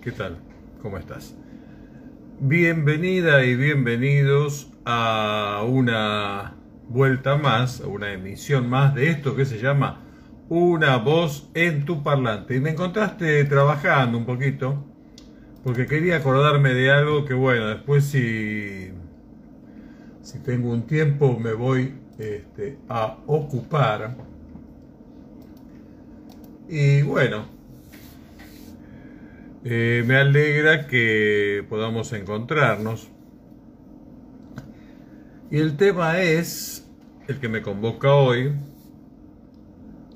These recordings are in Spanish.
¿qué tal? ¿Cómo estás? Bienvenida y bienvenidos a una vuelta más, a una emisión más de esto que se llama Una voz en tu parlante. Y me encontraste trabajando un poquito, porque quería acordarme de algo que, bueno, después si, si tengo un tiempo me voy este, a ocupar. Y bueno, eh, me alegra que podamos encontrarnos. Y el tema es, el que me convoca hoy,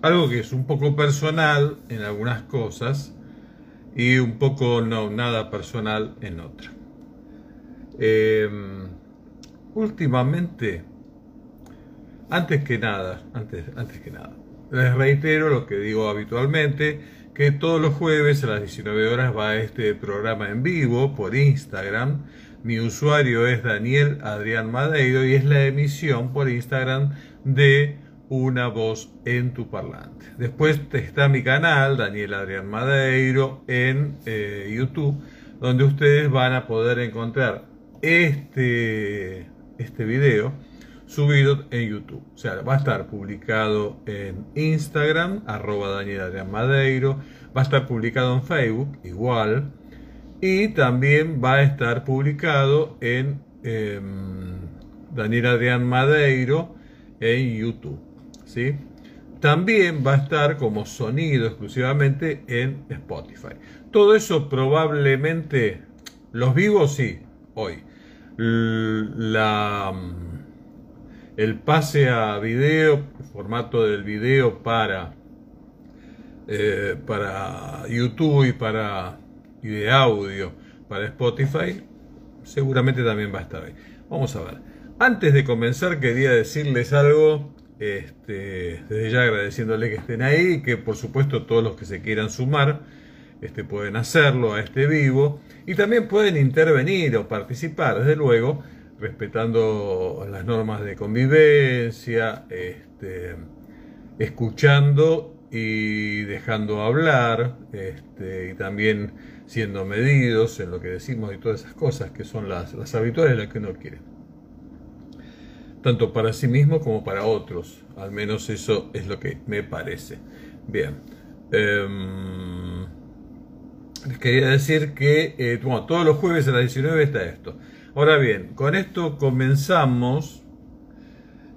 algo que es un poco personal en algunas cosas y un poco no nada personal en otra. Em, últimamente, antes que nada, antes, antes que nada, les reitero lo que digo habitualmente, que todos los jueves a las 19 horas va este programa en vivo por Instagram. Mi usuario es Daniel Adrián Madeiro y es la emisión por Instagram de Una voz en tu parlante. Después está mi canal, Daniel Adrián Madeiro, en eh, YouTube, donde ustedes van a poder encontrar este, este video subido en YouTube. O sea, va a estar publicado en Instagram, arroba Daniel Madeiro, va a estar publicado en Facebook, igual, y también va a estar publicado en em, Daniel Adrián Madeiro en YouTube. ¿sí? También va a estar como sonido exclusivamente en Spotify. Todo eso probablemente, los vivos sí, hoy. La el pase a video, formato del video para, eh, para YouTube y, para, y de audio para Spotify, seguramente también va a estar ahí. Vamos a ver. Antes de comenzar quería decirles algo, este, desde ya agradeciéndole que estén ahí y que por supuesto todos los que se quieran sumar este, pueden hacerlo a este vivo y también pueden intervenir o participar, desde luego, respetando las normas de convivencia, este, escuchando y dejando hablar, este, y también siendo medidos en lo que decimos y todas esas cosas que son las, las habituales, las que uno quiere. Tanto para sí mismo como para otros, al menos eso es lo que me parece. Bien. Em, les quería decir que eh, todos los jueves a las 19 está esto. Ahora bien, con esto comenzamos.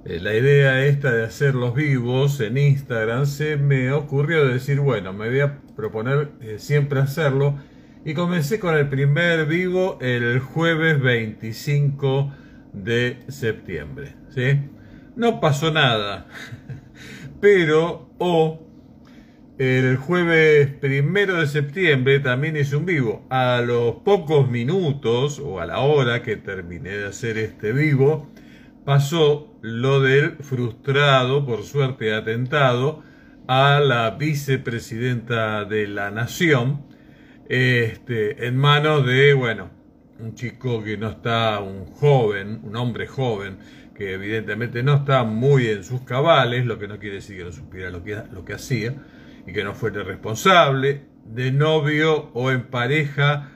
Eh, la idea esta de hacer los vivos en Instagram se me ocurrió decir, bueno, me voy a proponer eh, siempre hacerlo. Y comencé con el primer vivo el jueves 25 de septiembre. ¿sí? No pasó nada. Pero, o el jueves primero de septiembre también hice un vivo. A los pocos minutos o a la hora que terminé de hacer este vivo, pasó lo del frustrado, por suerte atentado, a la vicepresidenta de la nación, este, en manos de, bueno, un chico que no está, un joven, un hombre joven, que evidentemente no está muy en sus cabales, lo que no quiere decir que no supiera lo que, lo que hacía y que no fuera responsable, de novio o en pareja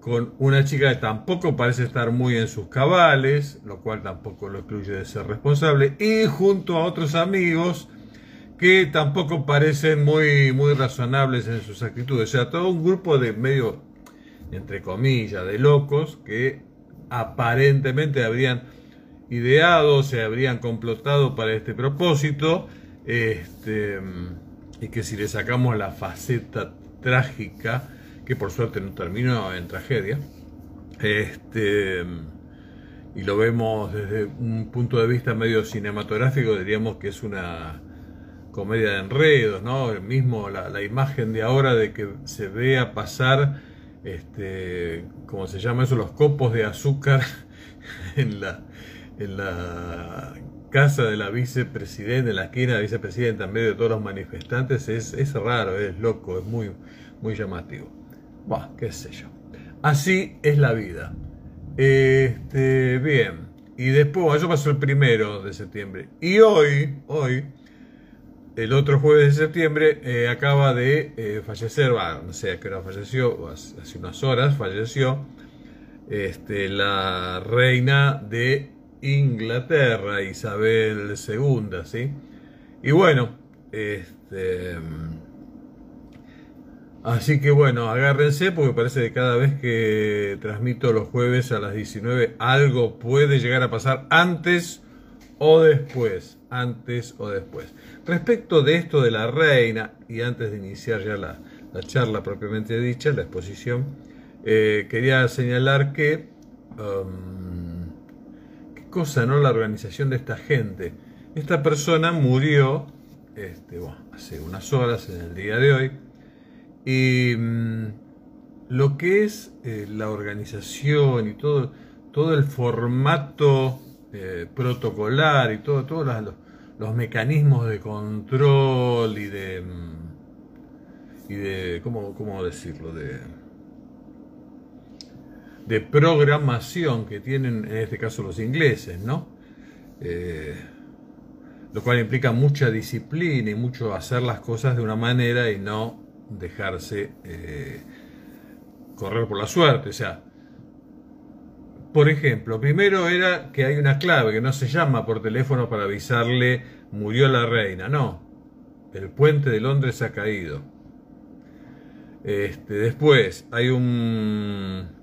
con una chica que tampoco parece estar muy en sus cabales, lo cual tampoco lo excluye de ser responsable, y junto a otros amigos que tampoco parecen muy, muy razonables en sus actitudes. O sea, todo un grupo de medio, entre comillas, de locos que aparentemente habrían ideado, se habrían complotado para este propósito. Este, y que si le sacamos la faceta trágica, que por suerte no terminó en tragedia, este, y lo vemos desde un punto de vista medio cinematográfico, diríamos que es una comedia de enredos, ¿no? El mismo la, imagen de ahora de que se vea pasar, este, como se llama eso, los copos de azúcar en la, en la casa de la vicepresidenta, en la esquina de la vicepresidenta, en medio de todos los manifestantes, es, es raro, es loco, es muy, muy llamativo. Bah, qué sé yo. Así es la vida. Este, bien. Y después, eso pasó el primero de septiembre. Y hoy, hoy, el otro jueves de septiembre eh, acaba de eh, fallecer, no sé a qué hora falleció, hace unas horas falleció, este, la reina de Inglaterra, Isabel II, ¿sí? Y bueno, este... Así que bueno, agárrense porque parece que cada vez que transmito los jueves a las 19 algo puede llegar a pasar antes o después, antes o después. Respecto de esto de la reina, y antes de iniciar ya la, charla propiamente dicha, la exposición, eh, quería señalar que, um, cosa, ¿no? La organización de esta gente. Esta persona murió este, hace unas horas en el día de hoy y mm, lo que es eh, la organización y todo, todo el formato eh, protocolar y todo, todos los, mecanismos de control y de, mm, y de ¿cómo, cómo decirlo? De, de programación que tienen en este caso los ingleses, ¿no? Eh, lo cual implica mucha disciplina y mucho hacer las cosas de una manera y no dejarse eh, correr por la suerte. O sea, por ejemplo, primero era que hay una clave que no se llama por teléfono para avisarle murió la reina. No, el puente de Londres ha caído. Este, después hay un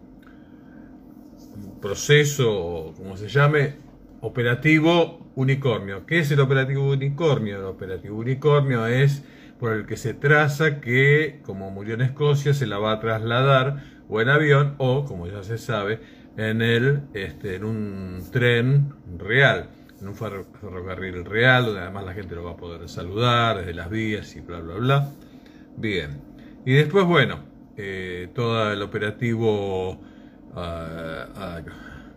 proceso, como se llame, operativo unicornio. ¿Qué es el operativo unicornio? El operativo unicornio es por el que se traza que, como murió en Escocia, se la va a trasladar o en avión o, como ya se sabe, en, el, este, en un tren real, en un ferrocarril real, donde además la gente lo va a poder saludar desde las vías y bla, bla, bla. Bien. Y después, bueno, eh, todo el operativo ah,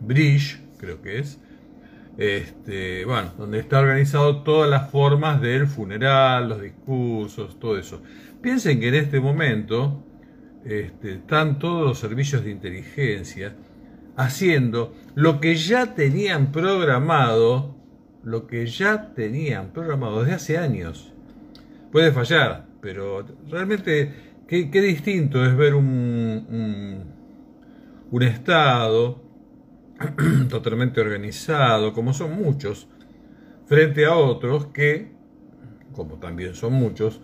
Bridge, creo que es, este, bueno, donde está organizado todas las formas del funeral, los discursos, todo eso. Piensen que en este momento este, están todos los servicios de inteligencia haciendo lo que ya tenían programado, lo que ya tenían programado desde hace años. Puede fallar, pero realmente qué, distinto es ver un Estado totalmente organizado, como son muchos, frente a otros que, como también son muchos,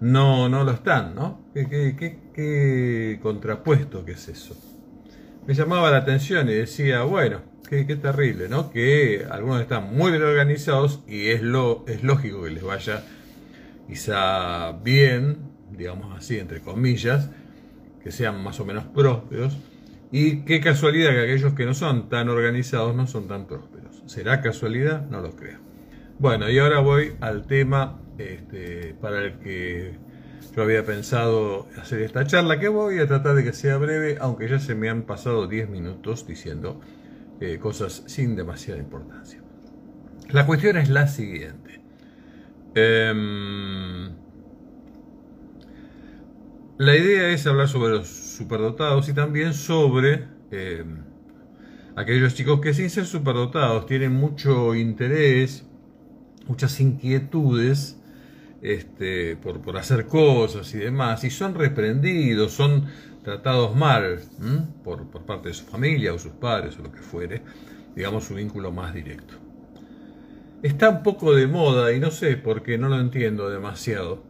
no, no lo están, ¿no? ¿Qué, contrapuesto que es eso? Me llamaba la atención y decía, bueno, qué, terrible, ¿no? Que algunos están muy bien organizados y es, lo, es lógico que les vaya quizá bien, digamos así, entre comillas, que sean más o menos prósperos, y qué casualidad que aquellos que no son tan organizados no son tan prósperos. ¿Será casualidad? No lo creo. Bueno, y ahora voy al tema este, para el que yo había pensado hacer esta charla, que voy a tratar de que sea breve, aunque ya se me han pasado 10 minutos diciendo eh, cosas sin demasiada importancia. La cuestión es la siguiente. Em, la idea es hablar sobre los superdotados y también sobre eh, aquellos chicos que sin ser superdotados tienen mucho interés, muchas inquietudes este, por, por, hacer cosas y demás, y son reprendidos, son tratados mal por, por parte de su familia o sus padres o lo que fuere, digamos su vínculo más directo. Está un poco de moda y no sé por qué, no lo entiendo demasiado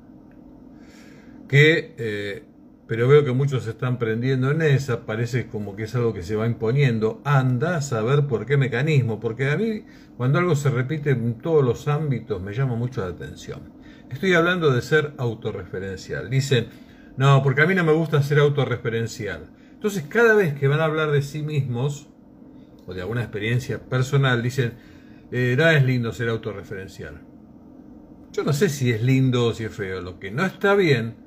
que, eh, pero veo que muchos se están prendiendo en esa, parece como que es algo que se va imponiendo, anda a saber por qué mecanismo, porque a mí cuando algo se repite en todos los ámbitos me llama mucho la atención. Estoy hablando de ser autorreferencial. Dicen, no, porque a mí no me gusta ser autorreferencial. Entonces cada vez que van a hablar de sí mismos, o de alguna experiencia personal, dicen, eh, no es lindo ser autorreferencial. Yo no sé si es lindo o si es feo. Lo que no está bien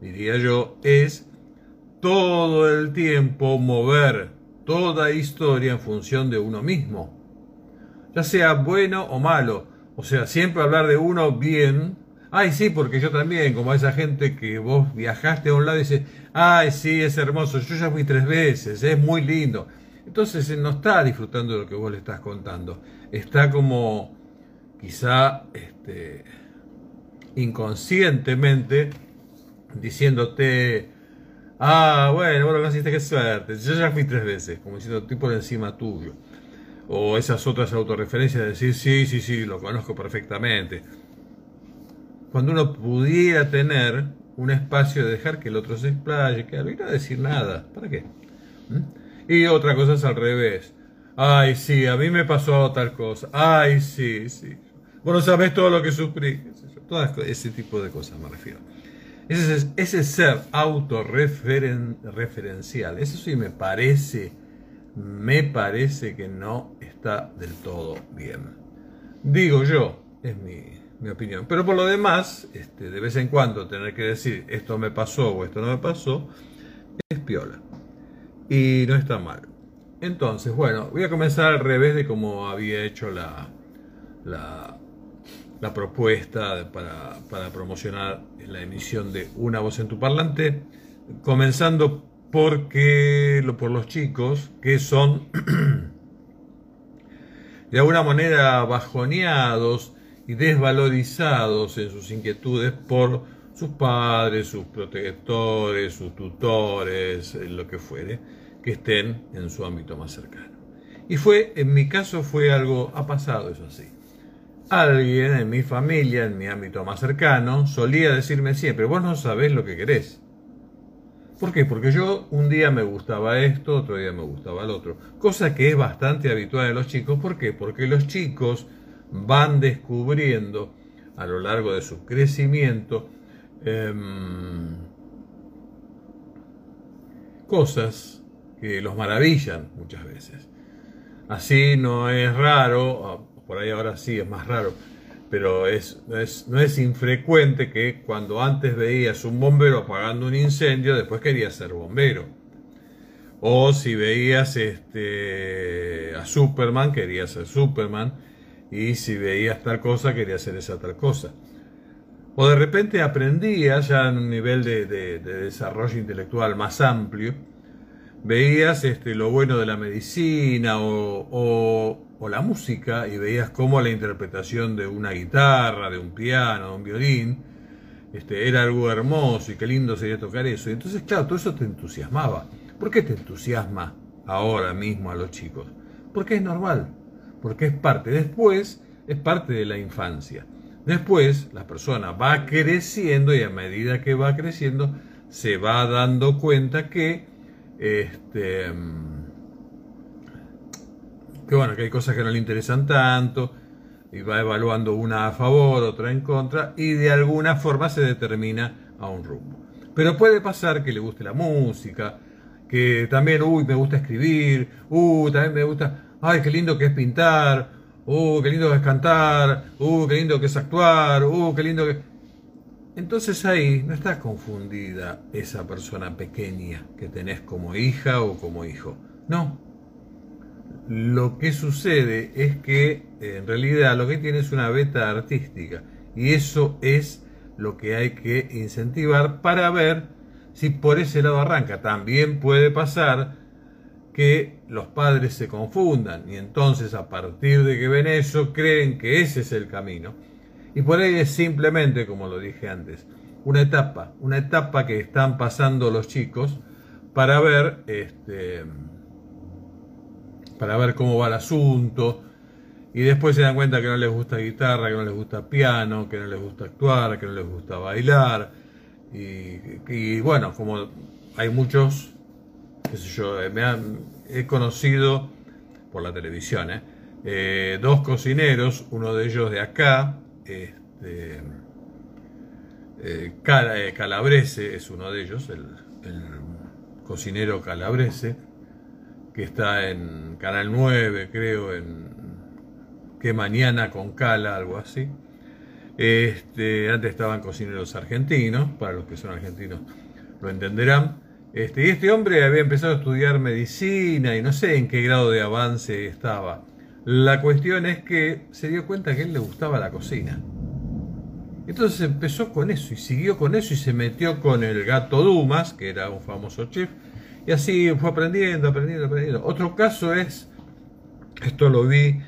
diría yo, es todo el tiempo mover toda historia en función de uno mismo. Ya sea bueno o malo. O sea, siempre hablar de uno bien. Ay, sí, porque yo también, como esa gente que vos viajaste a un lado y dice, ay, sí, es hermoso, yo ya fui tres veces, es muy lindo. Entonces él no está disfrutando de lo que vos le estás contando. Está como quizá este, inconscientemente diciéndote, ah, bueno, bueno, naciste, qué suerte, yo ya fui tres veces, como diciendo, estoy por encima tuyo. O esas otras autorreferencias de decir, sí, sí, sí, lo conozco perfectamente. Cuando uno pudiera tener un espacio de dejar que el otro se explaye, que no decir nada, ¿para qué? ¿Mm? Y otra cosa es al revés. Ay, sí, a mí me pasó tal cosa. Ay, sí, sí. Bueno, sabes todo lo que sufrí. Todo ese tipo de cosas me refiero. Ese, ese ser autorreferencial, eso sí me parece, me parece que no está del todo bien. Digo yo, es mi, opinión. Pero por lo demás, este, de vez en cuando tener que decir esto me pasó o esto no me pasó, es piola. Y no está mal. Entonces, bueno, voy a comenzar al revés de como había hecho la, la, la propuesta para, para, promocionar la emisión de Una voz en tu parlante, comenzando porque, por los chicos que son de alguna manera bajoneados y desvalorizados en sus inquietudes por sus padres, sus protectores, sus tutores, lo que fuere, que estén en su ámbito más cercano. Y fue, en mi caso fue algo, ha pasado eso así alguien en mi familia, en mi ámbito más cercano, solía decirme siempre, vos no sabés lo que querés. ¿Por qué? Porque yo un día me gustaba esto, otro día me gustaba el otro. Cosa que es bastante habitual en los chicos. ¿Por qué? Porque los chicos van descubriendo a lo largo de su crecimiento em, cosas que los maravillan muchas veces. Así no es raro, por ahí ahora sí es más raro, pero es, no, es, infrecuente que cuando antes veías un bombero apagando un incendio, después querías ser bombero. O si veías este, a Superman, querías ser Superman. Y si veías tal cosa, querías ser esa tal cosa. O de repente aprendías ya en un nivel de, desarrollo intelectual más amplio, veías este, lo bueno de la medicina o la música y veías cómo la interpretación de una guitarra, de un piano, de un violín, este, era algo hermoso y qué lindo sería tocar eso. Y entonces, claro, todo eso te entusiasmaba. ¿Por qué te entusiasma ahora mismo a los chicos? Porque es normal, porque es parte. Después es parte de la infancia. Después la persona va creciendo y a medida que va creciendo se va dando cuenta que este, que bueno, que hay cosas que no le interesan tanto, y va evaluando una a favor, otra en contra, y de alguna forma se determina a un rumbo. Pero puede pasar que le guste la música, que también, uy, me gusta escribir, uy, también me gusta, ay, qué lindo que es pintar, uy, qué lindo que es cantar, uy, qué lindo que es actuar, uy, qué lindo que... Entonces ahí no está confundida esa persona pequeña que tenés como hija o como hijo. No, lo que sucede es que en realidad lo que tiene es una beta artística y eso es lo que hay que incentivar para ver si por ese lado arranca. También puede pasar que los padres se confundan y entonces a partir de que ven eso creen que ese es el camino. Y por ahí es simplemente, como lo dije antes, una etapa, una etapa que están pasando los chicos para ver este, para ver cómo va el asunto. Y después se dan cuenta que no les gusta guitarra, que no les gusta piano, que no les gusta actuar, que no les gusta bailar. Y, bueno, como hay muchos, qué sé yo, eh, me han, he conocido por la televisión, ¿eh? Eh, dos cocineros, uno de ellos de acá, este, Calabrese es uno de ellos, el, el cocinero Calabrese, que está en Canal 9, creo, en Que Mañana con Cala, algo así. Este, antes estaban cocineros argentinos, para los que son argentinos lo entenderán. Este, y este hombre había empezado a estudiar medicina y no sé en qué grado de avance estaba. La cuestión es que se dio cuenta que a él le gustaba la cocina. Entonces empezó con eso y siguió con eso y se metió con el gato Dumas, que era un famoso chef, y así fue aprendiendo, aprendiendo, aprendiendo. Otro caso es, esto lo vi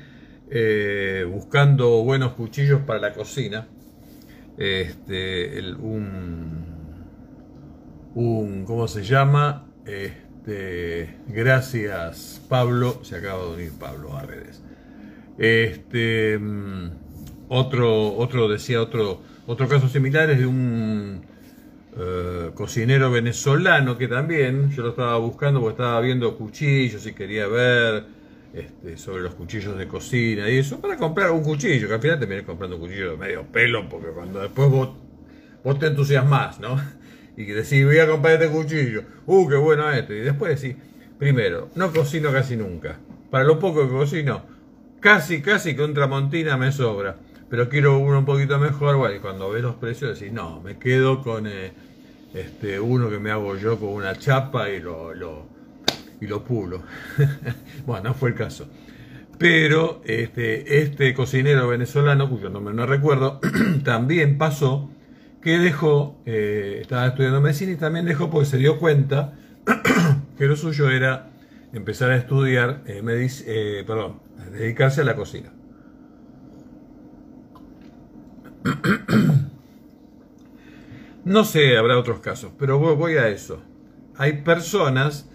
eh, buscando buenos cuchillos para la cocina, este, un, un, ¿cómo se llama? Este, gracias Pablo, se acaba de unir Pablo a redes. Este, mm, otro, otro decía, otro, otro caso similar es de un eh, cocinero venezolano que también, yo lo estaba buscando porque estaba viendo cuchillos y quería ver este, sobre los cuchillos de cocina y eso, para comprar un cuchillo, que al final terminé comprando un cuchillo de medio pelo, porque cuando después vos, vos te entusiasmás, ¿no? Y decís, voy a comprar este cuchillo, uh, qué bueno este, y después decís, primero, no cocino casi nunca, para lo poco que cocino, casi, casi que un tramontina me sobra, pero quiero uno un poquito mejor, bueno, y cuando ves los precios decís, no, me quedo con eh, este, uno que me hago yo con una chapa y lo, y lo pulo. bueno, no fue el caso. Pero este, este cocinero venezolano, cuyo nombre no recuerdo, también pasó que dejó, eh, estaba estudiando medicina y también dejó porque se dio cuenta que lo suyo era empezar a estudiar, eh, eh, perdón, dedicarse a la cocina. No sé, habrá otros casos, pero voy a eso. Hay personas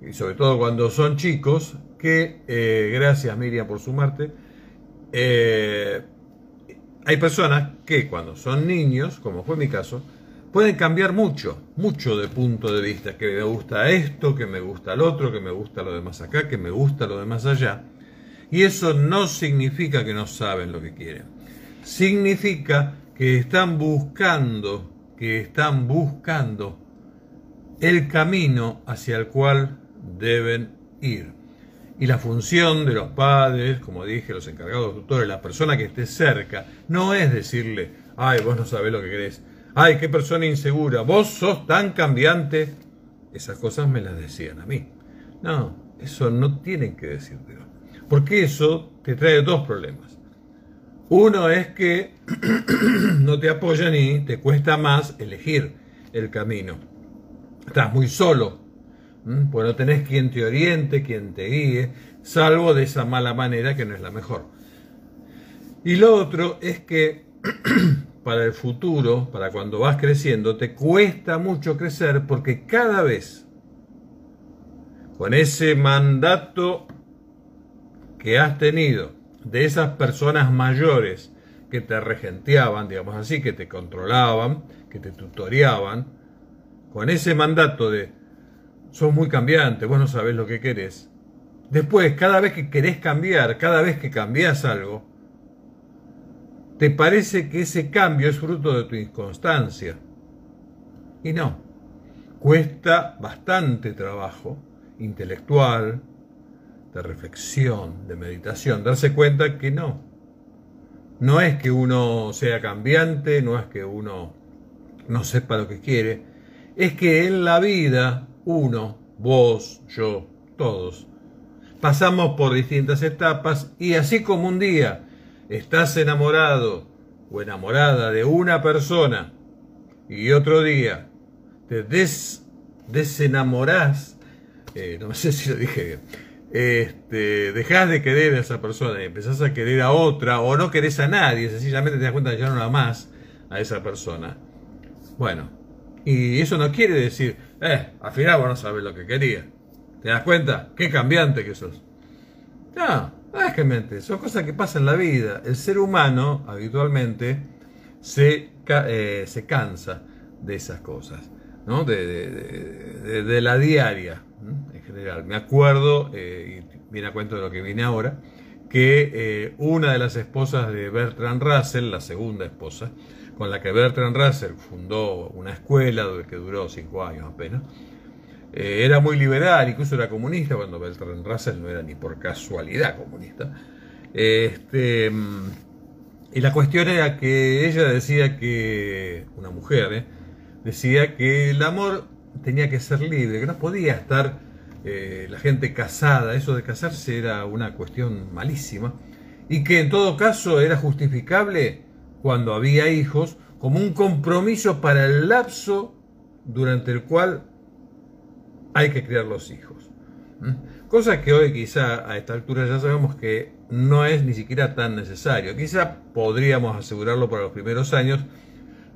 y sobre todo cuando son chicos, que, eh, gracias Miriam por sumarte, eh, hay personas que cuando son niños, como fue mi caso, pueden cambiar mucho, mucho de punto de vista, que me gusta esto, que me gusta el otro, que me gusta lo demás acá, que me gusta lo demás allá. Y eso no significa que no saben lo que quieren. Significa que están buscando, que están buscando el camino hacia el cual deben ir. Y la función de los padres, como dije, los encargados tutores, la persona que esté cerca, no es decirle, ay, vos no sabés lo que querés, ay, qué persona insegura, vos sos tan cambiante. Esas cosas me las decían a mí. No, eso no tienen que decírtelo. Porque eso te trae dos problemas. Uno es que no te apoyan y te cuesta más elegir el camino. Estás muy solo pues no tenés quien te oriente, quien te guíe, salvo de esa mala manera que no es la mejor. Y lo otro es que para el futuro, para cuando vas creciendo, te cuesta mucho crecer porque cada vez con ese mandato que has tenido de esas personas mayores que te regenteaban, digamos así, que te controlaban, que te tutoreaban, con ese mandato de sos muy cambiante, vos no sabés lo que querés. Después, cada vez que querés cambiar, cada vez que cambias algo, te parece que ese cambio es fruto de tu inconstancia. Y no, cuesta bastante trabajo intelectual, de reflexión, de meditación, darse cuenta que no. No es que uno sea cambiante, no es que uno no sepa lo que quiere, es que en la vida uno, vos, yo, todos. Pasamos por distintas etapas y así como un día estás enamorado o enamorada de una persona y otro día te des, desenamorás, eh, no sé si lo dije bien, este, dejás de querer a esa persona y empezás a querer a otra o no querés a nadie, sencillamente te das cuenta que ya no la más a esa persona. Bueno, y eso no quiere decir, eh, al final vos no sabés lo que quería. ¿Te das cuenta? Qué cambiante que sos. No, no es son cosas que pasan en la vida. El ser humano habitualmente se, eh, se cansa de esas cosas, ¿no? de, de, la diaria general. Me acuerdo, eh, y viene a cuento de lo que vine ahora, que eh, una de las esposas de Bertrand Russell, la segunda esposa, con la que Bertrand Russell fundó una escuela que duró cinco años apenas. Eh, era muy liberal, incluso era comunista, cuando Bertrand Russell no era ni por casualidad comunista. Este, mm, y la cuestión era que ella decía que, una mujer, decía que el amor tenía que ser libre, que no podía estar eh, la gente casada, eso de casarse era una cuestión malísima, y que en todo caso era justificable cuando había hijos, como un compromiso para el lapso durante el cual hay que criar los hijos. Cosa que hoy quizá a esta altura ya sabemos que no es ni siquiera tan necesario. Quizá podríamos asegurarlo para los primeros años,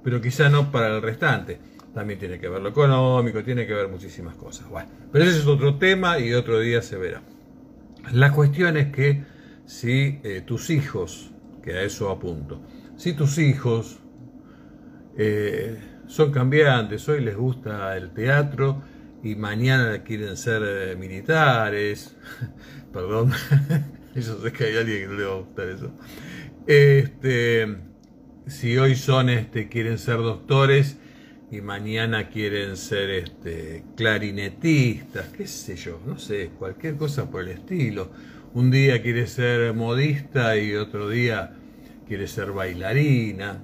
pero quizá no para el restante. También tiene que ver lo económico, tiene que ver muchísimas cosas. Bueno, pero ese es otro tema y otro día se verá. La cuestión es que si eh, tus hijos, que a eso apunto, si tus hijos eh, son cambiantes, hoy les gusta el teatro y mañana quieren ser eh, militares, perdón, yo sé que hay alguien que no le va a gustar eso. Este, si hoy son, este, quieren ser doctores y mañana quieren ser este, clarinetistas, qué sé yo, no sé, cualquier cosa por el estilo. Un día quiere ser modista y otro día quiere ser bailarina.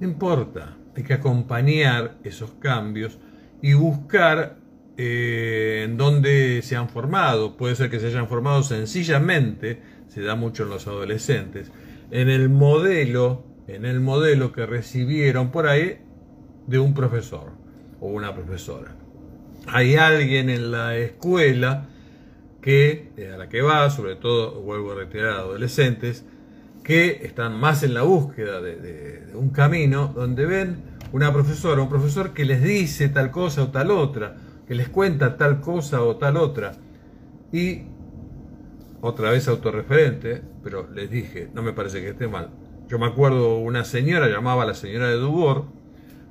No importa, hay que acompañar esos cambios y buscar eh, en dónde se han formado. Puede ser que se hayan formado sencillamente, se da mucho en los adolescentes, en el modelo en el modelo que recibieron por ahí de un profesor o una profesora. Hay alguien en la escuela que, eh, a la que va, sobre todo, vuelvo a retirar, adolescentes, que están más en la búsqueda de, de, un camino donde ven una profesora, un profesor que les dice tal cosa o tal otra, que les cuenta tal cosa o tal otra. Y otra vez autorreferente, pero les dije, no me parece que esté mal, yo me acuerdo una señora, llamaba a la señora de Dubor,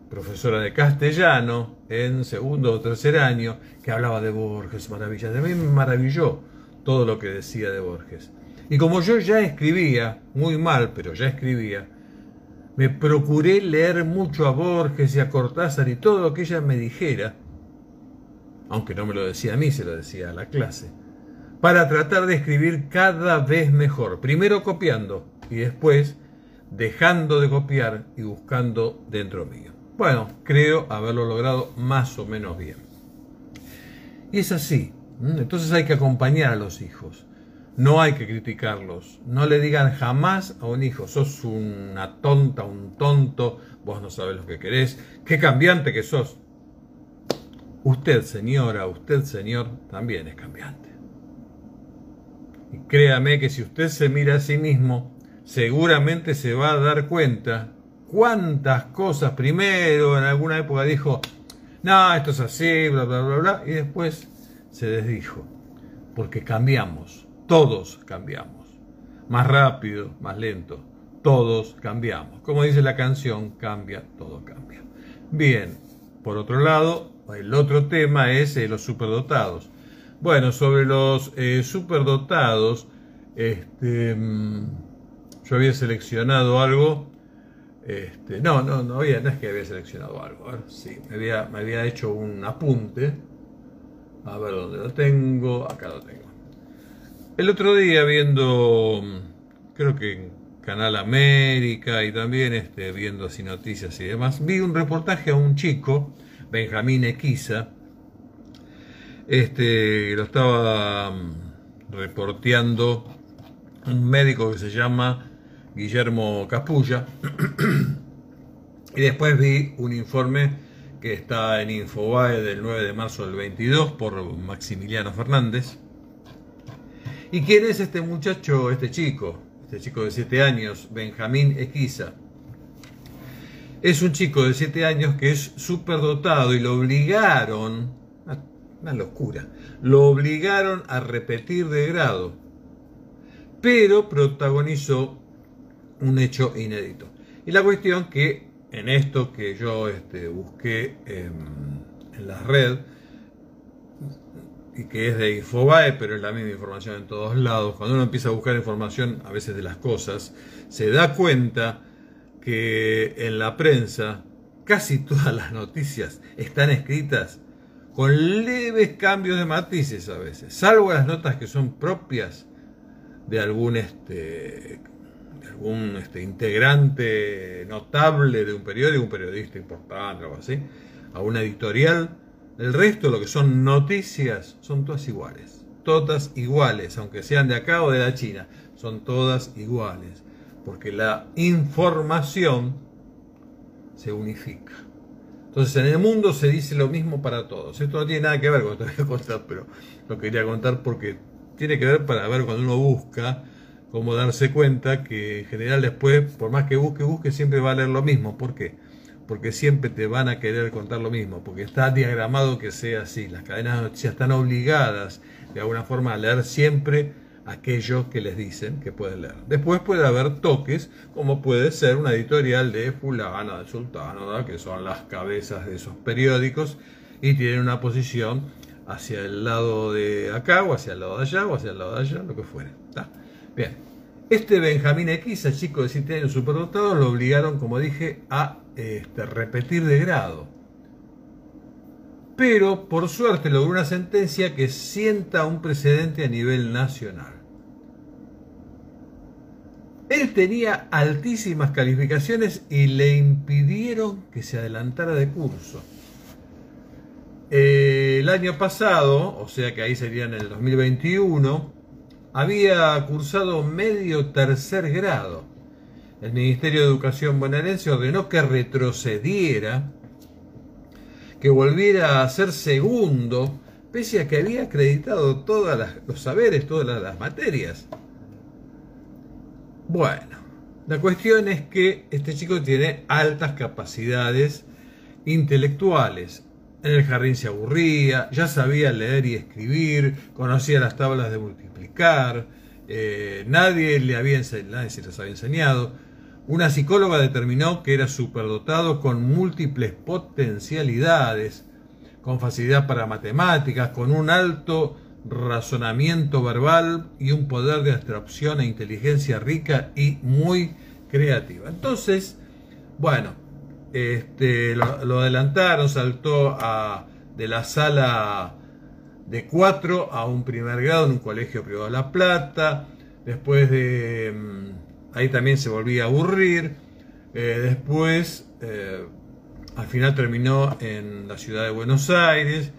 profesora de castellano, en segundo o tercer año, que hablaba de Borges, maravillas. De mí me maravilló todo lo que decía de Borges. Y como yo ya escribía, muy mal, pero ya escribía, me procuré leer mucho a Borges y a Cortázar y todo lo que ella me dijera, aunque no me lo decía a mí, se lo decía a la clase, para tratar de escribir cada vez mejor, primero copiando y después dejando de copiar y buscando dentro mío. Bueno, creo haberlo logrado más o menos bien. Y es así. Entonces hay que acompañar a los hijos. No hay que criticarlos. No le digan jamás a un hijo, sos una tonta, un tonto, vos no sabes lo que querés, qué cambiante que sos. Usted, señora, usted, señor, también es cambiante. Y créame que si usted se mira a sí mismo, seguramente se va a dar cuenta cuántas cosas primero en alguna época dijo, no, esto es así, bla, bla, bla, bla, y después se desdijo, porque cambiamos, todos cambiamos, más rápido, más lento, todos cambiamos. Como dice la canción, cambia, todo cambia. Bien, por otro lado, el otro tema es eh, los superdotados. Bueno, sobre los eh, superdotados, este... Mm, yo había seleccionado algo. Este, no, no, no, había, no es que había seleccionado algo. A ver, sí, me había, me había hecho un apunte. A ver dónde lo tengo. Acá lo tengo. El otro día viendo, creo que en Canal América y también este, viendo así noticias y demás, vi un reportaje a un chico, Benjamín Equiza, este, lo estaba mm, reporteando un médico que se llama Guillermo Capulla. y después vi un informe que está en Infobae del 9 de marzo del 22 por Maximiliano Fernández. ¿Y quién es este muchacho, este chico? Este chico de 7 años, Benjamín Equiza. Es un chico de 7 años que es súper dotado y lo obligaron, una locura, lo obligaron a repetir de grado, pero protagonizó un hecho inédito. Y la cuestión que en esto que yo este, busqué en, la red, y que es de Infobae, pero es la misma información en todos lados, cuando uno empieza a buscar información a veces de las cosas, se da cuenta que en la prensa casi todas las noticias están escritas con leves cambios de matices a veces, salvo las notas que son propias de algún este, un este, integrante notable de un periódico, un periodista importante, algo así, a una editorial. El resto, lo que son noticias, son todas iguales. Todas iguales, aunque sean de acá o de la China, son todas iguales. Porque la información se unifica. Entonces en el mundo se dice lo mismo para todos. Esto no tiene nada que ver con lo que voy a contar, pero lo quería contar porque tiene que ver para ver cuando uno busca, cómo darse cuenta que en general después, por más que busque, busque, siempre va a leer lo mismo. ¿Por qué? Porque siempre te van a querer contar lo mismo, porque está diagramado que sea así. Las cadenas de noticias están obligadas de alguna forma a leer siempre aquello que les dicen que pueden leer. Después puede haber toques, como puede ser una editorial de fulano, de sultano, que son las cabezas de esos periódicos y tienen una posición hacia el lado de acá o hacia el lado de allá o hacia el lado de allá, lo que fuere. Bien, este Benjamín X, el chico de 7 años superdotado, lo obligaron, como dije, a este, repetir de grado. Pero por suerte logró una sentencia que sienta un precedente a nivel nacional. Él tenía altísimas calificaciones y le impidieron que se adelantara de curso. Eh, el año pasado, o sea que ahí sería en el 2021, había cursado medio tercer grado. El Ministerio de Educación bonaerense ordenó que retrocediera, que volviera a ser segundo, pese a que había acreditado todos los saberes, todas las materias. Bueno, la cuestión es que este chico tiene altas capacidades intelectuales. En el jardín se aburría, ya sabía leer y escribir, conocía las tablas de multiplicar, eh, nadie, le había nadie se las había enseñado. Una psicóloga determinó que era superdotado con múltiples potencialidades, con facilidad para matemáticas, con un alto razonamiento verbal y un poder de abstracción e inteligencia rica y muy creativa. Entonces, bueno, este, lo, adelantaron, saltó a, de la sala de 4 a un primer grado en un colegio privado de La Plata. Después de mm, ahí también se volvía a aburrir. Eh, después, eh, al final terminó en la ciudad de Buenos Aires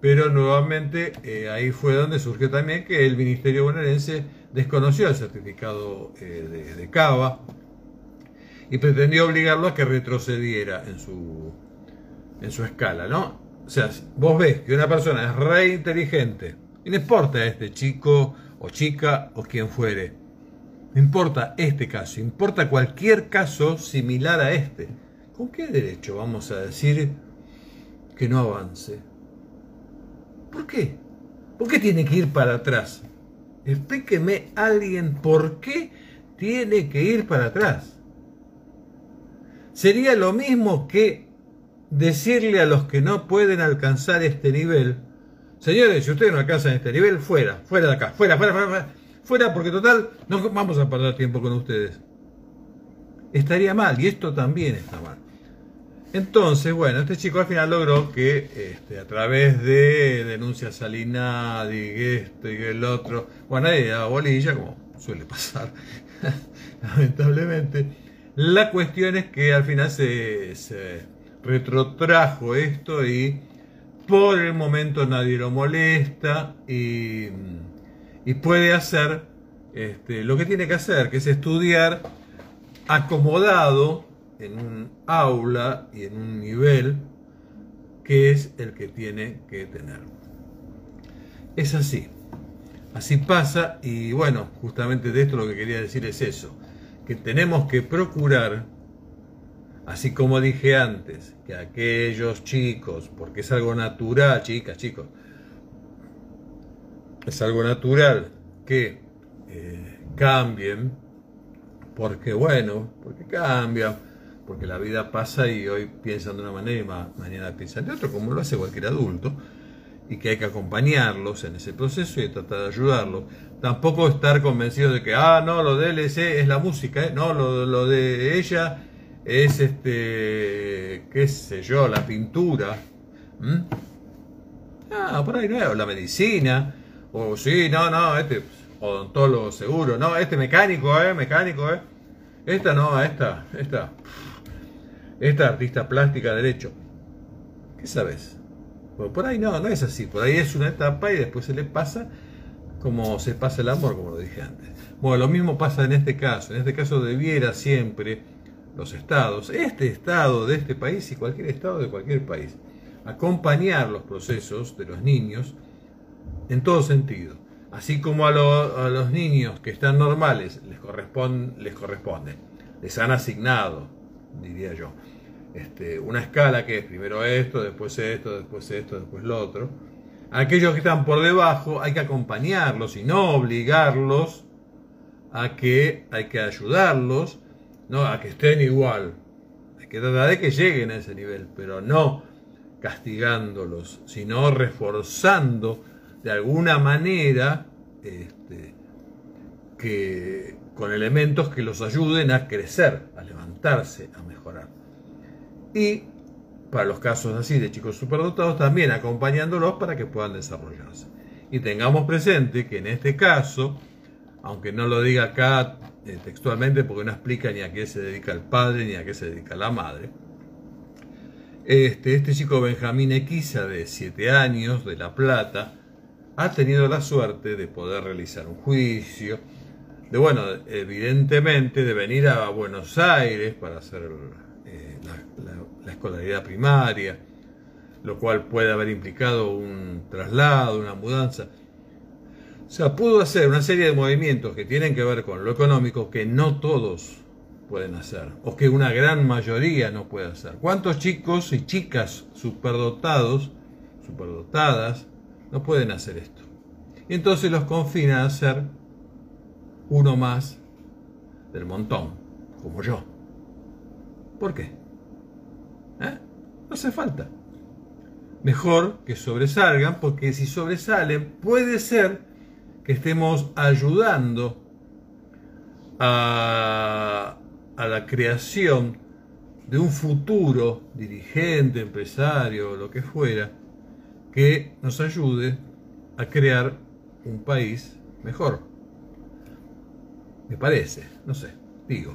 pero nuevamente eh, ahí fue donde surgió también que el Ministerio bonaerense desconoció el certificado eh, de, Cava y pretendió obligarlo a que retrocediera en su, en su escala, ¿no? O sea, vos ves que una persona es re inteligente, y no importa este chico o chica o quien fuere, no importa este caso, importa cualquier caso similar a este. ¿Con qué derecho vamos a decir que no avance? ¿Por qué? ¿Por qué tiene que ir para atrás? Explíqueme alguien por qué tiene que ir para atrás. Sería lo mismo que decirle a los que no pueden alcanzar este nivel, señores, si ustedes no alcanzan este nivel, fuera, fuera de acá, fuera, fuera, fuera, fuera, fuera porque total, no vamos a perder tiempo con ustedes. Estaría mal, y esto también está mal. Entonces, bueno, este chico al final logró que este, a través de denuncias al INADI, esto y el otro, bueno, ahí daba bolilla, como suele pasar, lamentablemente. La cuestión es que al final se, retrotrajo esto y por el momento nadie lo molesta y, y puede hacer este, lo que tiene que hacer, que es estudiar acomodado en un aula y en un nivel que es el que tiene que tener. Es así. Así pasa y bueno, justamente de esto lo que quería decir es eso, que tenemos que procurar, así como dije antes, que aquellos chicos, porque es algo natural, chicas, chicos, es algo natural que eh, cambien, porque bueno, porque cambian, porque la vida pasa y hoy piensan de una manera y mañana piensan de otra, como lo hace cualquier adulto, y que hay que acompañarlos en ese proceso y tratar de ayudarlos. Tampoco estar convencido de que, ah, no, lo de LC es la música, ¿eh? no, lo, de ella es, este, qué sé yo, la pintura. Ah, por ahí no, la medicina, o sí, no, no, este odontólogo seguro, no, este mecánico, eh, mecánico, eh. Esta no, esta, esta esta artista plástica derecho. ¿Qué sabes? Por ahí no, no es así. Por ahí es una etapa y después se le pasa como se pasa el amor, como lo dije antes. Bueno, lo mismo pasa en este caso. En este caso debiera siempre los estados, este estado de este país y cualquier estado de cualquier país, acompañar los procesos de los niños en todo sentido. Así como a, los niños que están normales les les corresponde, les han asignado, diría yo, este, una escala que es primero esto, después esto, después esto, después lo otro. aquellos que están por debajo hay que acompañarlos y no obligarlos a que hay que ayudarlos, no a que estén igual. Hay que tratar de que lleguen a ese nivel, pero no castigándolos, sino reforzando de alguna manera este, que, con elementos que los ayuden a crecer, a levantarse, a mejorar. Y para los casos así de chicos superdotados, también acompañándolos para que puedan desarrollarse. Y tengamos presente que en este caso, aunque no lo diga acá eh, textualmente porque no explica ni a qué se dedica el padre ni a qué se dedica la madre, este, este chico Benjamín Equiza de 7 años de La Plata ha tenido la suerte de poder realizar un juicio, de bueno, evidentemente de venir a Buenos Aires para hacer la, escolaridad primaria, lo cual puede haber implicado un traslado, una mudanza. O sea, pudo hacer una serie de movimientos que tienen que ver con lo económico que no todos pueden hacer, o que una gran mayoría no puede hacer. ¿Cuántos chicos y chicas superdotados, superdotadas, no pueden hacer esto? Y entonces los confina a ser uno más del montón, como yo. ¿Por qué? ¿Eh? No hace falta. Mejor que sobresalgan, porque si sobresalen, puede ser que estemos ayudando a a la creación de un futuro dirigente, empresario, lo que fuera, que nos ayude a crear un país mejor. Me parece, no sé, digo.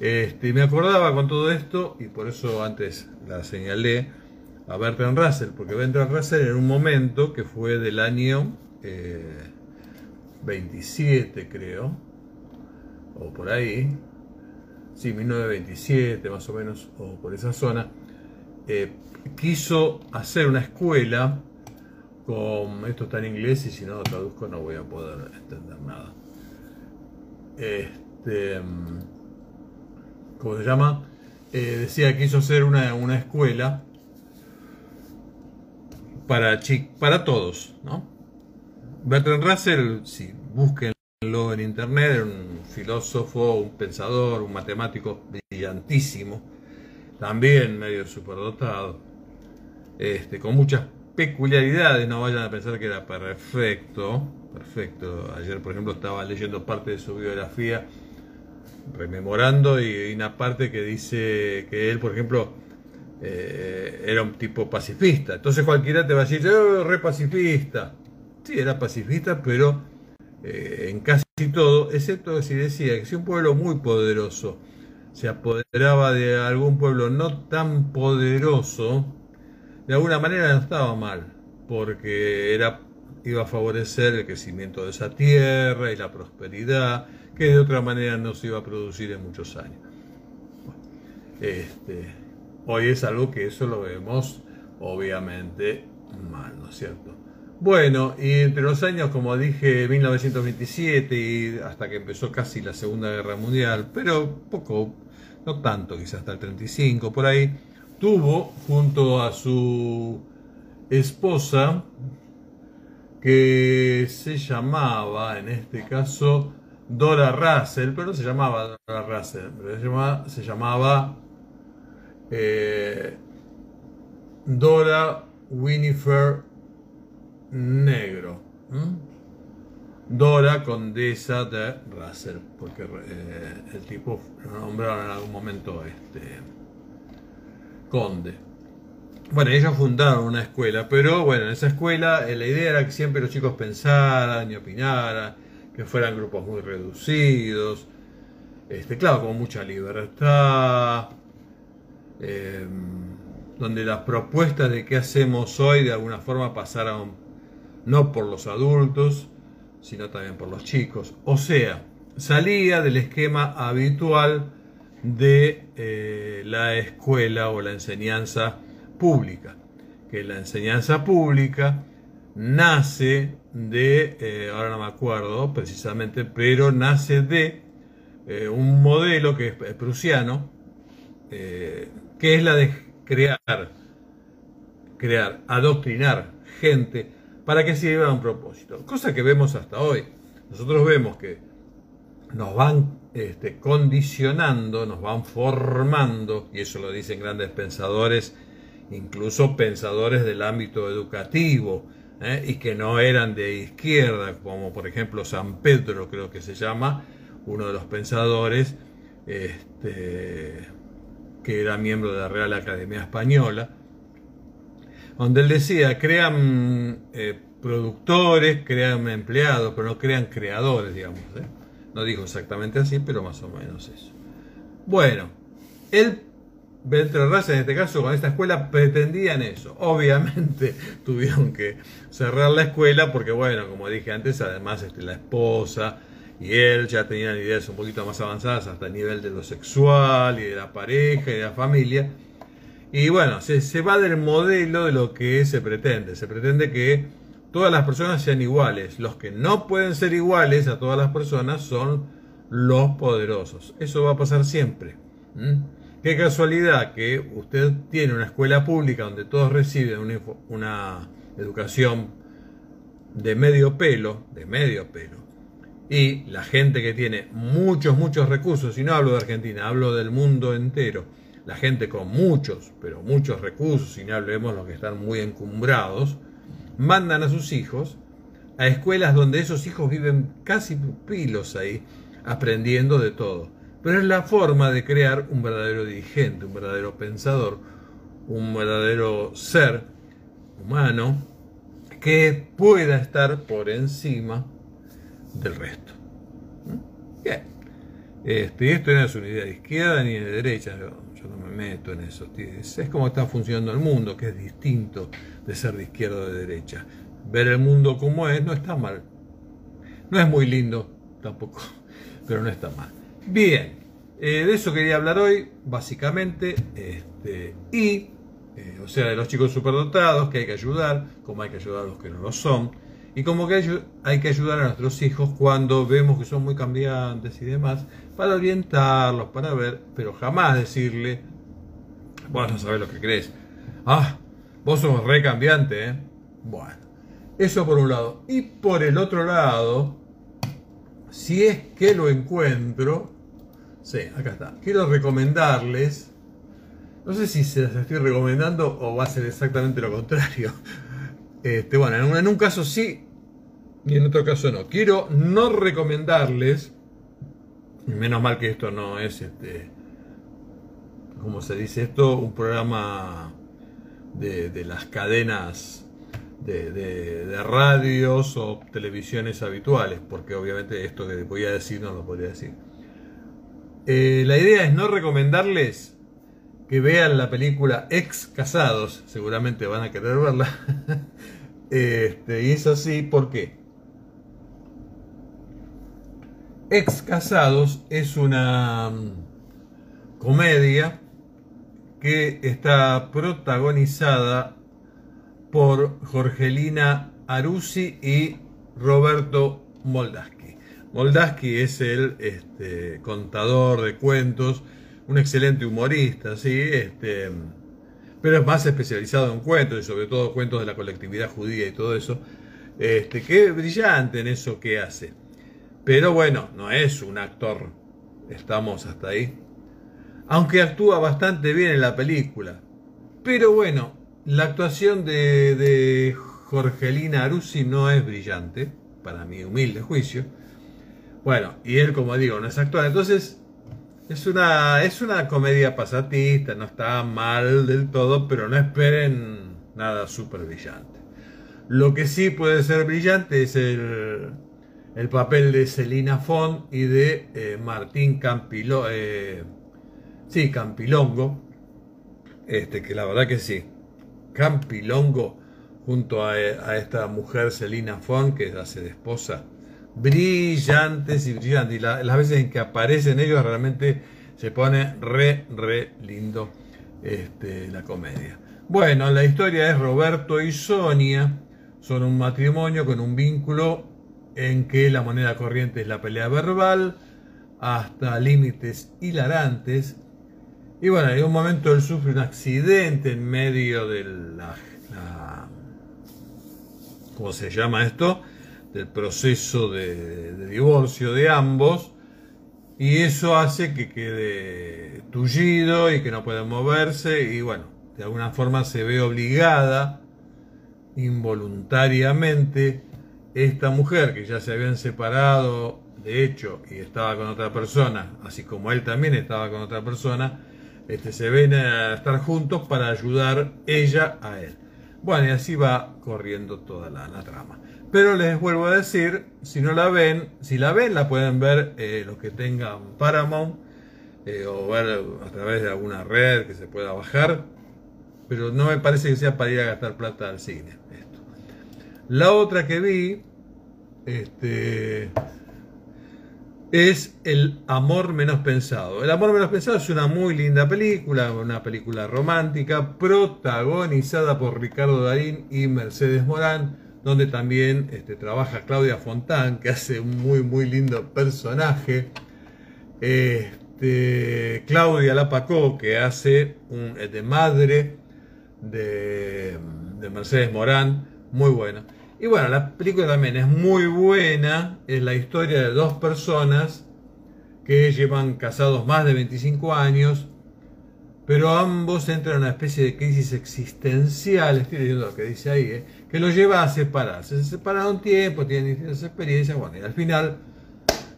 Este, me acordaba con todo esto, y por eso antes la señalé, a Bertrand Russell, porque Bertrand Russell en un momento que fue del año 27, eh, creo, o por ahí, sí, 1927 más o menos, o por esa zona, eh, quiso hacer una escuela con, esto está en inglés y si no lo traduzco no voy a poder entender nada. Este, ¿Cómo se llama? Eh, decía que quiso hacer una, una escuela para, para todos, ¿no? Bertrand Russell, sí, busquen en internet, era un filósofo, un pensador, un matemático brillantísimo, también medio superdotado, este, con muchas peculiaridades, no vayan a pensar que era perfecto, perfecto. Ayer, por ejemplo, estaba leyendo parte de su biografía, rememorando, y una parte que dice que él, por ejemplo, eh, era un tipo pacifista. Entonces cualquiera te va a decir, yo re pacifista. Sí, era pacifista, pero eh, en casi todo, excepto si decía que si un pueblo muy poderoso se apoderaba de algún pueblo no tan poderoso, de alguna manera no estaba mal, porque era, iba a favorecer el crecimiento de esa tierra y la prosperidad, que de otra manera no se iba a producir en muchos años. Este, hoy es algo que eso lo vemos obviamente mal, ¿no es cierto? Bueno, y entre los años, como dije, 1927 y hasta que empezó casi la Segunda Guerra Mundial, pero poco, no tanto, quizás hasta el 35, por ahí, tuvo junto a su esposa, que se llamaba, en este caso, Dora Russell, pero no se llamaba Dora Russell, se llamaba, eh, Dora Winifred negro. Dora, condesa de Russell, porque eh, el tipo lo nombraron en algún momento este, conde. Bueno, ellos fundaron una escuela, pero bueno, en esa escuela eh, la idea era que siempre los chicos pensaran y opinaran, que fueran grupos muy reducidos, este, claro, con mucha libertad, eh, donde las propuestas de qué hacemos hoy de alguna forma pasaron no por los adultos, sino también por los chicos. O sea, salía del esquema habitual de eh, la escuela o la enseñanza pública. Que la enseñanza pública nace de, eh, ahora no me acuerdo precisamente, pero nace de eh, un modelo que es prusiano, que es la de crear, crear, adoctrinar gente para que sirva a un propósito. Cosa que vemos hasta hoy. Nosotros vemos que nos van este, condicionando, nos van formando, y eso lo dicen grandes pensadores, incluso pensadores del ámbito educativo, ¿eh? y que no eran de izquierda, como por ejemplo San Pedro creo que se llama, uno de los pensadores, este, que era miembro de la Real Academia Española, donde él decía, crean eh, productores, crean empleados, pero no crean creadores, digamos. ¿eh? No dijo exactamente así, pero más o menos eso. Bueno, él, Raza en este caso, con esta escuela pretendían eso. Obviamente tuvieron que cerrar la escuela porque, bueno, como dije antes, además este, la esposa y él ya tenían ideas un poquito más avanzadas hasta el nivel de lo sexual y de la pareja y de la familia. Y bueno, se, se va del modelo de lo que se pretende. Se pretende que todas las personas sean iguales. Los que no pueden ser iguales a todas las personas son los poderosos. Eso va a pasar siempre. Qué casualidad que usted tiene una escuela pública donde todos reciben una, educación de medio pelo, de medio pelo, y la gente que tiene muchos, muchos recursos, y no hablo de Argentina, hablo del mundo entero, la gente con muchos, pero muchos recursos, y no hablemos los que están muy encumbrados, mandan a sus hijos a escuelas donde esos hijos viven casi pupilos ahí, aprendiendo de todo. Pero es la forma de crear un verdadero dirigente, un verdadero pensador, un verdadero ser humano que pueda estar por encima del resto. Bien. Este, esto no es una idea de izquierda ni de derecha, yo, yo no me meto en eso. Es como está funcionando el mundo, que es distinto de ser de izquierda o de derecha. Ver el mundo como es no está mal. No es muy lindo tampoco, pero no está mal. Bien, eh, de eso quería hablar hoy, básicamente. Este, y, eh, o sea, de los chicos superdotados que hay que ayudar, como hay que ayudar a los que no lo son. Y como que hay que ayudar a nuestros hijos cuando vemos que son muy cambiantes y demás, para orientarlos, para ver, pero jamás decirle, vos no sabés lo que crees. Ah, Vos sos recambiante, ¿eh? Bueno, eso por un lado. Y por el otro lado, si es que lo encuentro, sí, acá está. Quiero recomendarles, no sé si se las estoy recomendando o va a ser exactamente lo contrario. Este, bueno, en un, en un caso sí y en otro caso no. Quiero no recomendarles, menos mal que esto no es este, ¿cómo se dice esto? Un programa de, las cadenas de, radios o televisiones habituales, porque obviamente esto que voy a decir no lo podría decir. Eh, la idea es no recomendarles que vean la película Ex Casados, seguramente van a querer verla. este, y es así, ¿por qué? Ex Casados es una mm, comedia que está protagonizada por Jorgelina Arusi y Roberto Moldaski. Moldaski es el este, contador de cuentos, un excelente humorista, ¿sí? Este, pero es más especializado en cuentos y sobre todo cuentos de la colectividad judía y todo eso. Este, que brillante en eso que hace. Pero bueno, no es un actor. Estamos hasta ahí aunque actúa bastante bien en la película. Pero bueno, la actuación de, Jorgelina Arusi no es brillante, para mi humilde juicio. Bueno, y él, como digo, no es actual. Entonces, es una, es una comedia pasatista, no está mal del todo, pero no esperen nada súper brillante. Lo que sí puede ser brillante es el, el papel de Celina Font y de eh, Martín Campilo. Eh, Sí, Campilongo. Este, que la verdad que sí. Campilongo junto a, esta mujer Celina Fon, que hace de esposa. Brillantes y brillantes. Y las veces en que aparecen ellos realmente Se pone re, re lindo este, la comedia. Bueno, la historia es Roberto y Sonia. Son un matrimonio con un vínculo en que la moneda corriente es la pelea verbal hasta límites hilarantes. Y bueno, en un momento él sufre un accidente en medio de la, ¿cómo se llama esto? Del proceso de, divorcio de ambos. Y eso hace que quede tullido y que no pueda moverse. Y bueno, de alguna forma se ve obligada involuntariamente esta mujer que ya se habían separado de hecho y estaba con otra persona, así como él también estaba con otra persona, este, se ven a estar juntos para ayudar ella a él. Bueno, y así va corriendo toda la, trama. Pero les vuelvo a decir, si no la ven, si la ven, la pueden ver eh, los que tengan Paramount eh, o ver a través de alguna red que se pueda bajar. Pero no me parece que sea para ir a gastar plata al cine. Esto. La otra que vi, este, es El amor menos pensado. El amor menos pensado es una muy linda película, una película romántica protagonizada por Ricardo Darín y Mercedes Morán, donde también este, trabaja Claudia Fontán, que hace un muy muy lindo personaje. Este, Claudia Lapacó, que hace un, de madre de, de Mercedes Morán, muy buena. Y bueno, la película también es muy buena. Es la historia de dos personas que llevan casados más de 25 años, pero ambos entran en una especie de crisis existencial, estoy leyendo lo que dice ahí, ¿eh? Que los lleva a separarse. Se separan un tiempo, tienen distintas experiencias, bueno, y al final,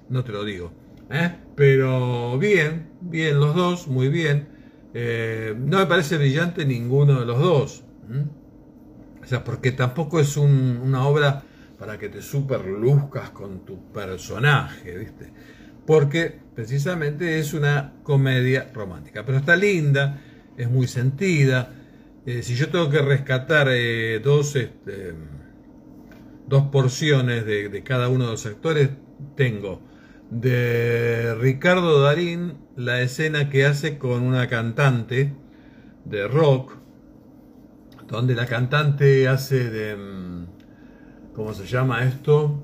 no te lo digo. ¿eh? Pero bien, bien los dos, muy bien. Eh, no me parece brillante ninguno de los dos. O sea, porque tampoco es una obra para que te superluzcas con tu personaje, ¿viste? Porque precisamente es una comedia romántica. Pero está linda, es muy sentida. Eh, si yo tengo que rescatar eh, dos, este, dos porciones de, de cada uno de los actores, tengo de Ricardo Darín la escena que hace con una cantante de rock donde la cantante hace de... Mm, ¿Cómo se llama esto?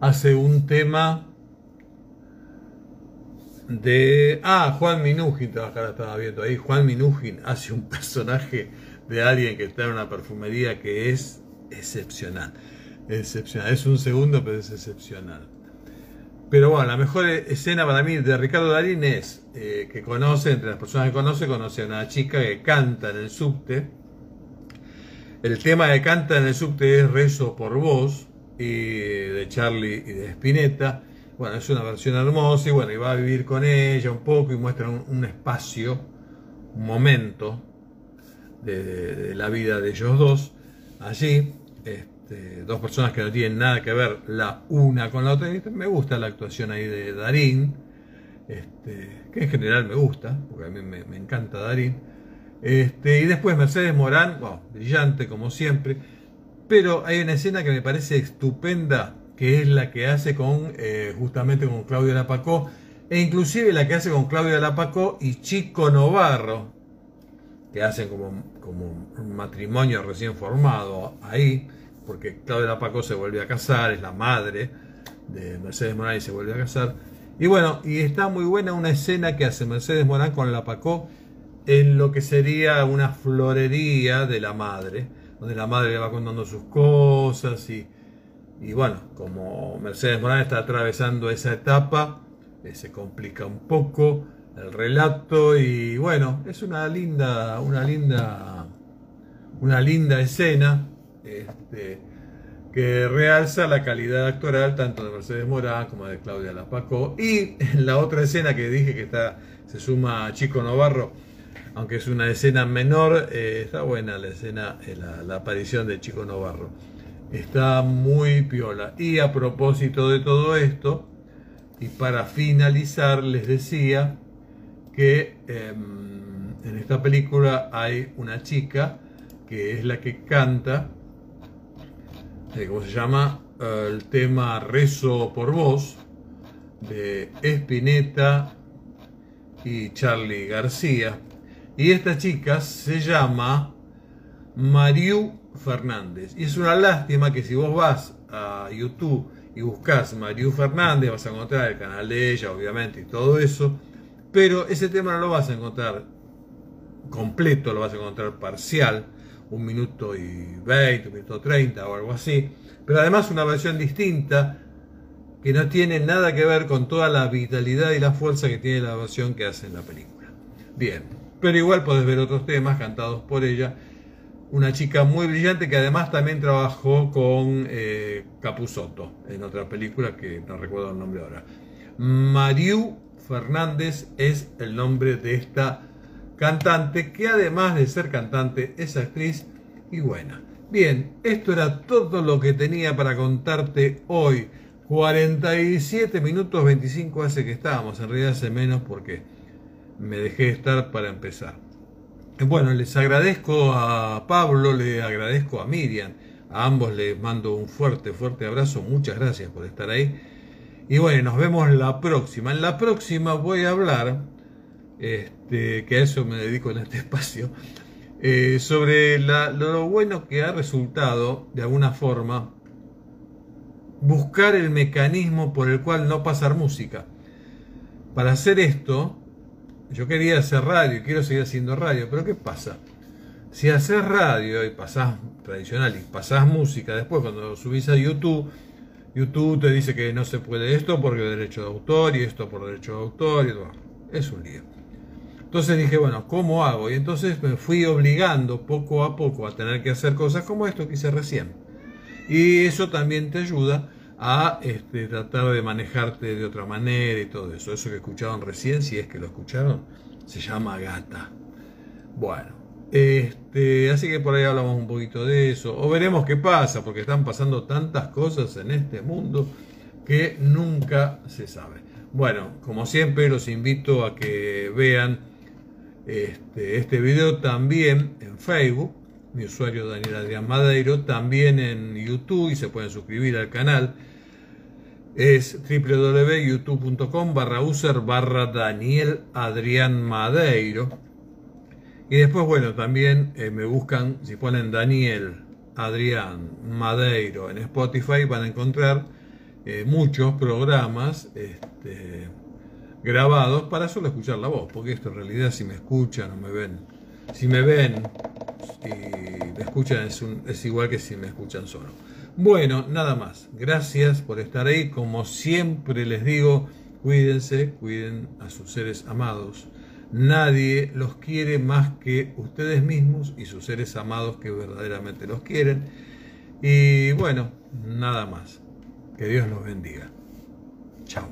Hace un tema de... Ah, Juan Minujin, acá estaba viendo ahí. Juan Minujin hace un personaje de alguien que está en una perfumería que es excepcional. Excepcional. Es un segundo, pero es excepcional. Pero bueno, la mejor escena para mí de Ricardo Darín es eh, que conoce, entre las personas que conoce, conoce a una chica que canta en el subte el tema que canta en el subte es Rezo por vos, y de Charlie y de Spinetta. Bueno, es una versión hermosa y bueno, y va a vivir con ella un poco y muestra un, espacio, un momento de, la vida de ellos dos allí. Este, dos personas que no tienen nada que ver la una con la otra. me gusta la actuación ahí de Darín, este, que en general me gusta, porque a mí me, encanta Darín. Este, y después Mercedes Morán, brillante como siempre. Pero hay una escena que me parece estupenda, que es la que hace con eh, justamente con Claudio Lapacó, e inclusive la que hace con Claudio Lapacó y Chico Novarro, que hacen como, como un matrimonio recién formado ahí, porque Claudio Lapacó se vuelve a casar, es la madre de Mercedes Morán y se vuelve a casar. Y bueno, y está muy buena una escena que hace Mercedes Morán con Lapacó en lo que sería una florería de la madre, donde la madre le va contando sus cosas y, y bueno, como Mercedes Morán está atravesando esa etapa, eh, se complica un poco el relato y bueno, es una linda, una linda, una linda escena este, que realza la calidad actoral tanto de Mercedes Morán como de Claudia Lapaco y en la otra escena que dije que está, se suma Chico Novarro, aunque es una escena menor, eh, está buena la escena, eh, la, aparición de Chico Novarro. Está muy piola. Y a propósito de todo esto, y para finalizar, les decía que em, en esta película hay una chica que es la que canta, eh, ¿cómo se llama? el tema Rezo por Vos, de Espineta y Charlie García. Y esta chica se llama Mariu Fernández. Y es una lástima que si vos vas a YouTube y buscas Mariu Fernández, vas a encontrar el canal de ella, obviamente, y todo eso. Pero ese tema no lo vas a encontrar completo, lo vas a encontrar parcial, un minuto y 20, un minuto 30 o algo así. Pero además una versión distinta que no tiene nada que ver con toda la vitalidad y la fuerza que tiene la versión que hace en la película. Bien, pero igual podés ver otros temas cantados por ella. Una chica muy brillante que además también trabajó con eh, en otra película que no recuerdo el nombre ahora. Mariu Fernández es el nombre de esta cantante que además de ser cantante es actriz y buena. Bien, esto era todo lo que tenía para contarte hoy. 47 minutos 25 hace que estábamos, en realidad hace menos porque me dejé estar para empezar. Bueno, les agradezco a Pablo, le agradezco a Miriam, a ambos les mando un fuerte, fuerte abrazo, muchas gracias por estar ahí. Y bueno, nos vemos la próxima. En la próxima voy a hablar, este, que a eso me dedico en este espacio, eh, sobre lo bueno que ha resultado, de alguna forma, buscar el mecanismo por el cual no pasar música. Para hacer esto, yo quería hacer radio y quiero seguir haciendo radio, pero ¿qué pasa? Si haces radio y pasás tradicional y pasás música, después cuando subís a YouTube, YouTube te dice que no se puede esto porque derecho de autor y esto por derecho de autor y todo. Es un lío. Entonces dije, bueno, ¿cómo hago? Y entonces me fui obligando poco a poco a tener que hacer cosas como esto que hice recién. Y eso también te ayuda a este, tratar de manejarte de otra manera y todo eso. Eso que escucharon recién, si es que lo escucharon, se llama gata. Bueno, este, así que por ahí hablamos un poquito de eso. O veremos qué pasa, porque están pasando tantas cosas en este mundo que nunca se sabe. Bueno, como siempre, los invito a que vean este, este video también en Facebook, mi usuario Daniel Adrián Madeiro, también en YouTube y se pueden suscribir al canal. Es www.youtube.com barra user barra Daniel Adrián Madeiro. Y después, bueno, también eh, me buscan, si ponen Daniel Adrián Madeiro en Spotify, van a encontrar eh, muchos programas. Este, grabados para solo escuchar la voz, porque esto en realidad si me escuchan o me ven, si me ven si me escuchan es, igual que si me escuchan solo. Bueno, nada más. Gracias por estar ahí. Como siempre les digo, cuídense, cuiden a sus seres amados. Nadie los quiere más que ustedes mismos y sus seres amados que verdaderamente los quieren. Y bueno, nada más. Que Dios los bendiga. Chao.